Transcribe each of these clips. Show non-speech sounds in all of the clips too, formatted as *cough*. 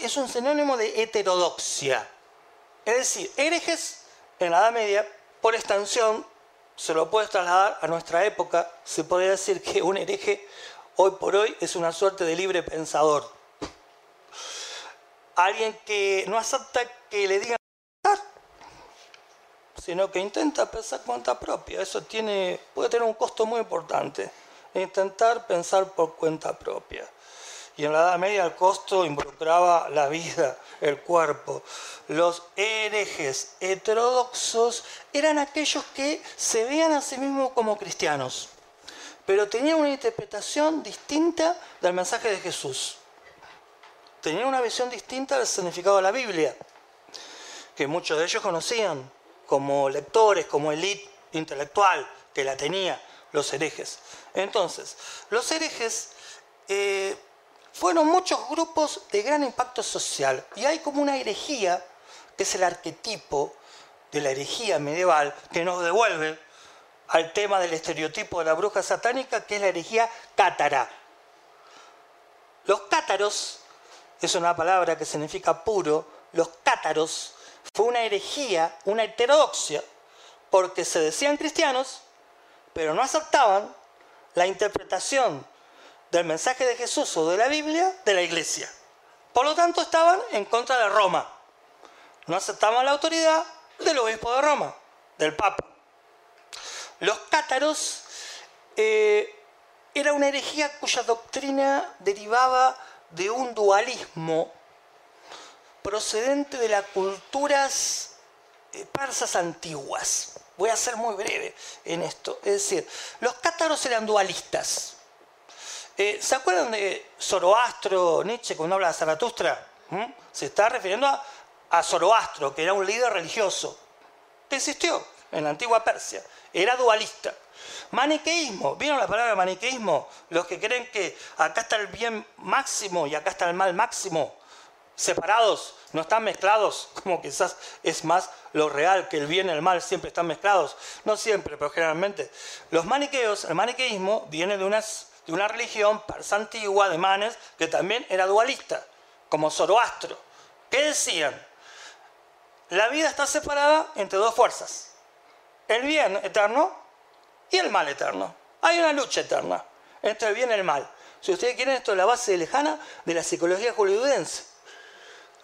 Es un sinónimo de heterodoxia. Es decir, herejes en la Edad Media, por extensión, se lo puede trasladar a nuestra época, se podría decir que un hereje hoy por hoy es una suerte de libre pensador. Alguien que no acepta que le digan sino que intenta pensar cuenta propia. Eso tiene, puede tener un costo muy importante. Intentar pensar por cuenta propia. Y en la Edad Media el costo involucraba la vida, el cuerpo. Los herejes heterodoxos eran aquellos que se veían a sí mismos como cristianos, pero tenían una interpretación distinta del mensaje de Jesús. Tenían una visión distinta del significado de la Biblia, que muchos de ellos conocían como lectores, como élite intelectual que la tenía los herejes. Entonces, los herejes eh, fueron muchos grupos de gran impacto social y hay como una herejía, que es el arquetipo de la herejía medieval, que nos devuelve al tema del estereotipo de la bruja satánica, que es la herejía cátara. Los cátaros, es una palabra que significa puro, los cátaros fue una herejía, una heterodoxia, porque se decían cristianos, pero no aceptaban la interpretación del mensaje de Jesús o de la Biblia de la iglesia. Por lo tanto, estaban en contra de Roma. No aceptaban la autoridad del obispo de Roma, del Papa. Los cátaros eh, era una herejía cuya doctrina derivaba de un dualismo procedente de las culturas eh, persas antiguas. Voy a ser muy breve en esto. Es decir, los cátaros eran dualistas. Eh, ¿Se acuerdan de Zoroastro, Nietzsche, cuando habla de Zaratustra? ¿Mm? Se está refiriendo a, a Zoroastro, que era un líder religioso, que existió en la antigua Persia. Era dualista. Maniqueísmo, ¿vieron la palabra maniqueísmo? Los que creen que acá está el bien máximo y acá está el mal máximo separados, no están mezclados, *laughs* como quizás es más lo real, que el bien y el mal siempre están mezclados. No siempre, pero generalmente. Los maniqueos, el maniqueísmo viene de, de una religión persa antigua de Manes que también era dualista, como Zoroastro. ¿Qué decían? La vida está separada entre dos fuerzas, el bien eterno y el mal eterno. Hay una lucha eterna entre el bien y el mal. Si ustedes quieren, esto es la base lejana de la psicología hollywoodense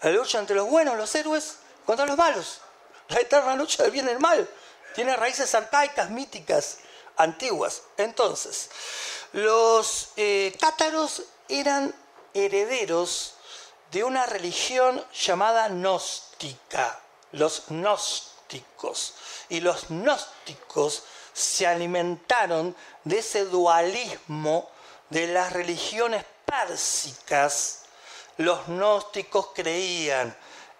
la lucha entre los buenos, los héroes, contra los malos. La eterna lucha del bien y el mal. Tiene raíces arcaicas, míticas, antiguas. Entonces, los eh, cátaros eran herederos de una religión llamada gnóstica, los gnósticos. Y los gnósticos se alimentaron de ese dualismo de las religiones pérsicas los gnósticos creían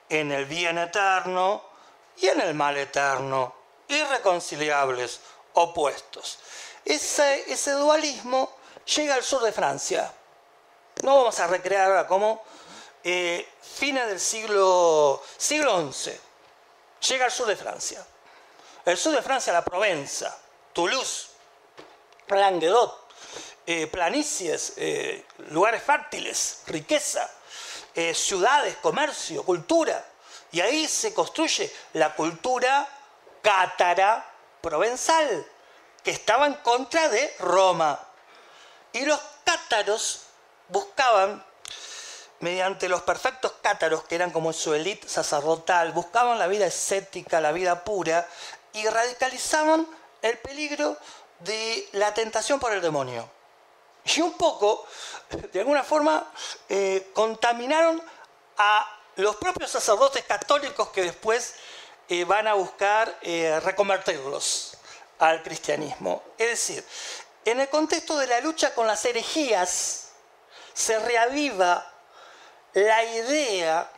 en el bien eterno y en el mal eterno, irreconciliables, opuestos. Ese, ese dualismo llega al sur de Francia. No vamos a recrear ahora como eh, fines del siglo, siglo XI. Llega al sur de Francia. El sur de Francia, la Provenza, Toulouse, Languedoc, eh, planicies, eh, lugares fértiles, riqueza. Eh, ciudades, comercio, cultura. Y ahí se construye la cultura cátara provenzal, que estaba en contra de Roma. Y los cátaros buscaban, mediante los perfectos cátaros, que eran como su élite sacerdotal, buscaban la vida escética, la vida pura, y radicalizaban el peligro de la tentación por el demonio y un poco, de alguna forma, eh, contaminaron a los propios sacerdotes católicos que después van a buscar eh, reconvertirlos al cristianismo. Es decir, en el contexto de la lucha con las herejías, se reaviva la idea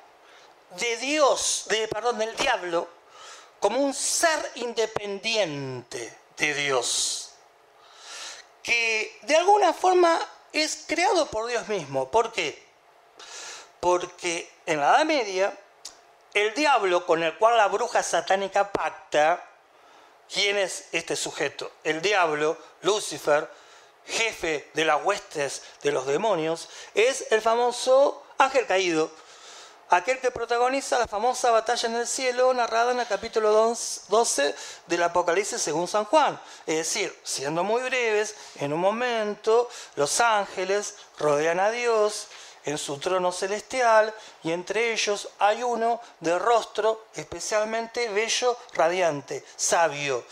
de Dios, de, perdón, del diablo, como un ser independiente de Dios que de alguna forma es creado por Dios mismo. ¿Por qué? Porque en la Edad Media, el diablo con el cual la bruja satánica pacta, ¿quién es este sujeto? El diablo, Lucifer, jefe de las huestes de los demonios, es el famoso ángel caído, aquel que protagoniza la famosa batalla en el cielo narrada en el capítulo 12 del Apocalipsis según San Juan. Es decir, siendo muy breves, en un momento los ángeles rodean a Dios en su trono celestial y entre ellos hay uno de rostro especialmente bello, radiante, sabio.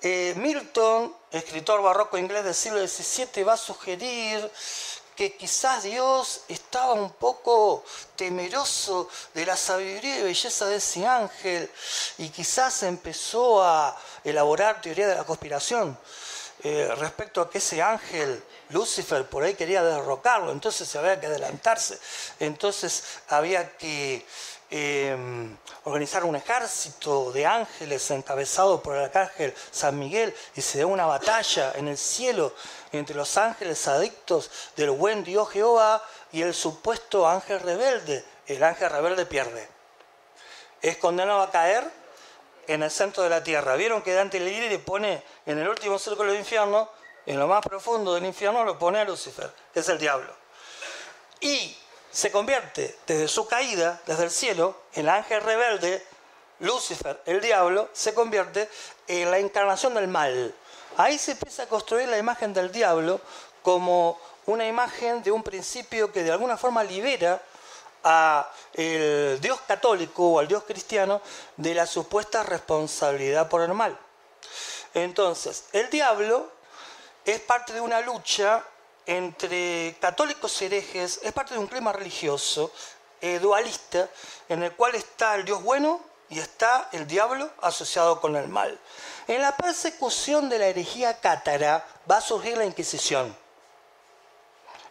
Eh, Milton, escritor barroco inglés del siglo XVII, va a sugerir que quizás Dios estaba un poco temeroso de la sabiduría y belleza de ese ángel y quizás empezó a elaborar teoría de la conspiración eh, respecto a que ese ángel, Lucifer, por ahí quería derrocarlo, entonces había que adelantarse, entonces había que Em, organizar un ejército de ángeles encabezado por el arcángel San Miguel y se da una batalla en el cielo entre los ángeles adictos del buen Dios Jehová y el supuesto ángel rebelde. El ángel rebelde pierde. Es condenado a caer en el centro de la tierra. Vieron que Dante le pone en el último círculo del infierno, en lo más profundo del infierno, lo pone a Lucifer, que es el diablo. Y se convierte desde su caída, desde el cielo, el ángel rebelde, Lucifer, el diablo, se convierte en la encarnación del mal. Ahí se empieza a construir la imagen del diablo como una imagen de un principio que de alguna forma libera al Dios católico o al Dios cristiano de la supuesta responsabilidad por el mal. Entonces, el diablo es parte de una lucha entre católicos herejes es parte de un clima religioso eh, dualista en el cual está el Dios bueno y está el diablo asociado con el mal. En la persecución de la herejía cátara va a surgir la Inquisición.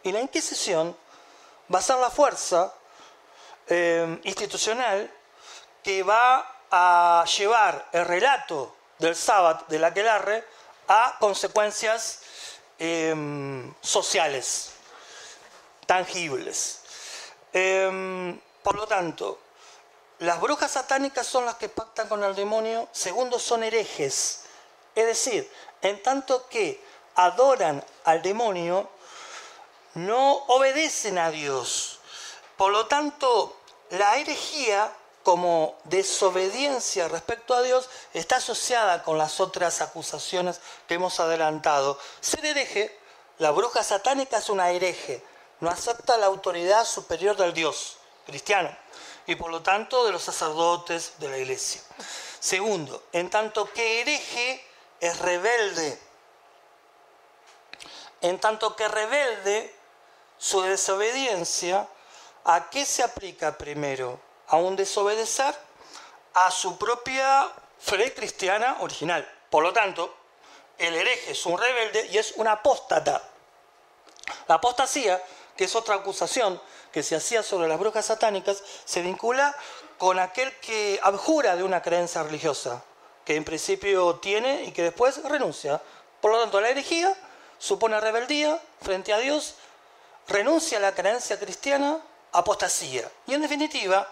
Y la Inquisición va a ser la fuerza eh, institucional que va a llevar el relato del sábado de la aquelarre a consecuencias Em, sociales, tangibles. Em, por lo tanto, las brujas satánicas son las que pactan con el demonio, segundo son herejes, es decir, en tanto que adoran al demonio, no obedecen a Dios. Por lo tanto, la herejía como desobediencia respecto a Dios está asociada con las otras acusaciones que hemos adelantado. Ser hereje, la bruja satánica es una hereje, no acepta la autoridad superior del Dios cristiano y por lo tanto de los sacerdotes de la iglesia. Segundo, en tanto que hereje es rebelde. En tanto que rebelde, su desobediencia, ¿a qué se aplica primero? A un desobedecer a su propia fe cristiana original. Por lo tanto, el hereje es un rebelde y es un apóstata. La apostasía, que es otra acusación que se hacía sobre las brujas satánicas, se vincula con aquel que abjura de una creencia religiosa, que en principio tiene y que después renuncia. Por lo tanto, la herejía supone rebeldía frente a Dios, renuncia a la creencia cristiana, apostasía. Y en definitiva,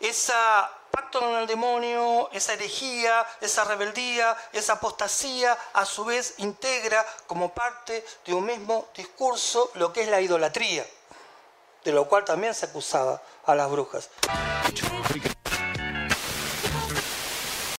esa pacto con el demonio, esa herejía, esa rebeldía, esa apostasía, a su vez integra como parte de un mismo discurso lo que es la idolatría, de lo cual también se acusaba a las brujas.